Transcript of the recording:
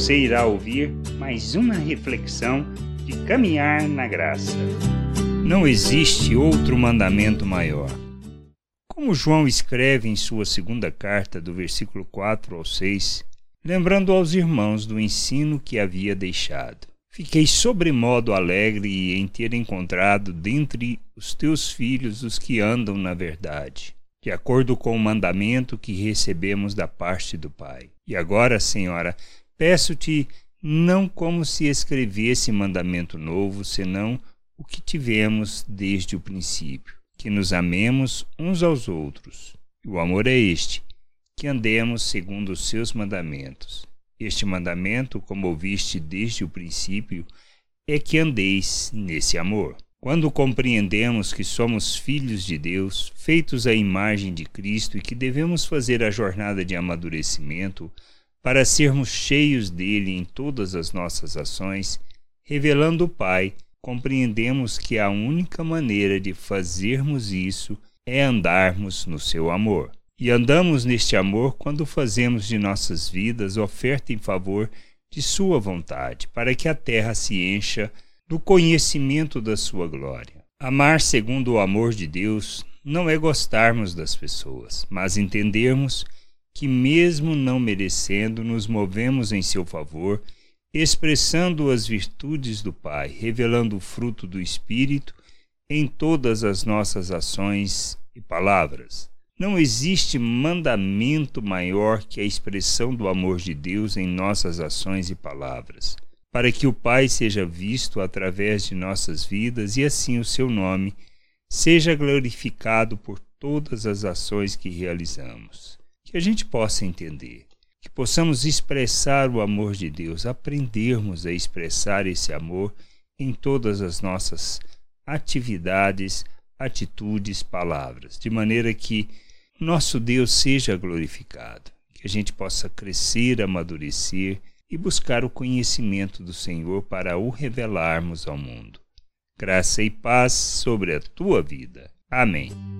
você irá ouvir mais uma reflexão de caminhar na graça. Não existe outro mandamento maior. Como João escreve em sua segunda carta, do versículo 4 ao 6, lembrando aos irmãos do ensino que havia deixado. Fiquei sobremodo alegre em ter encontrado dentre os teus filhos os que andam na verdade, de acordo com o mandamento que recebemos da parte do Pai. E agora, Senhora, peço-te não como se escrevesse mandamento novo, senão o que tivemos desde o princípio, que nos amemos uns aos outros. E o amor é este, que andemos segundo os seus mandamentos. Este mandamento, como ouviste desde o princípio, é que andeis nesse amor. Quando compreendemos que somos filhos de Deus, feitos à imagem de Cristo e que devemos fazer a jornada de amadurecimento para sermos cheios dele em todas as nossas ações, revelando o Pai, compreendemos que a única maneira de fazermos isso é andarmos no seu amor. E andamos neste amor quando fazemos de nossas vidas oferta em favor de Sua vontade, para que a terra se encha do conhecimento da Sua glória. Amar segundo o amor de Deus não é gostarmos das pessoas, mas entendermos que, mesmo não merecendo, nos movemos em seu favor, expressando as virtudes do Pai, revelando o fruto do Espírito em todas as nossas ações e palavras. Não existe mandamento maior que a expressão do amor de Deus em nossas ações e palavras, para que o Pai seja visto através de nossas vidas e assim o seu nome seja glorificado por todas as ações que realizamos. Que a gente possa entender, que possamos expressar o amor de Deus, aprendermos a expressar esse amor em todas as nossas atividades, atitudes, palavras, de maneira que nosso Deus seja glorificado, que a gente possa crescer, amadurecer e buscar o conhecimento do Senhor para o revelarmos ao mundo. Graça e paz sobre a tua vida. Amém.